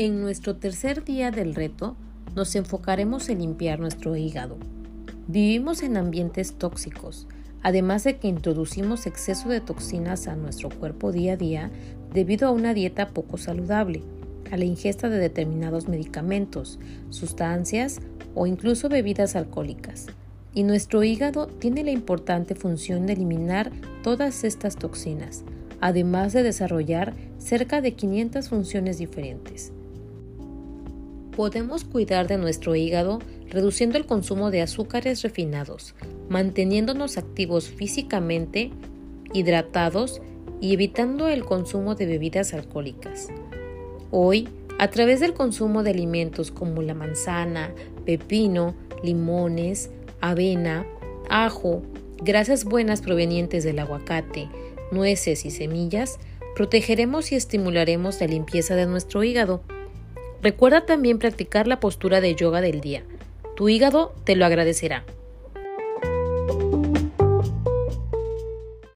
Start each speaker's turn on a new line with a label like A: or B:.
A: En nuestro tercer día del reto nos enfocaremos en limpiar nuestro hígado. Vivimos en ambientes tóxicos, además de que introducimos exceso de toxinas a nuestro cuerpo día a día debido a una dieta poco saludable, a la ingesta de determinados medicamentos, sustancias o incluso bebidas alcohólicas. Y nuestro hígado tiene la importante función de eliminar todas estas toxinas, además de desarrollar cerca de 500 funciones diferentes. Podemos cuidar de nuestro hígado reduciendo el consumo de azúcares refinados, manteniéndonos activos físicamente, hidratados y evitando el consumo de bebidas alcohólicas. Hoy, a través del consumo de alimentos como la manzana, pepino, limones, avena, ajo, grasas buenas provenientes del aguacate, nueces y semillas, protegeremos y estimularemos la limpieza de nuestro hígado Recuerda también practicar la postura de yoga del día. Tu hígado te lo agradecerá.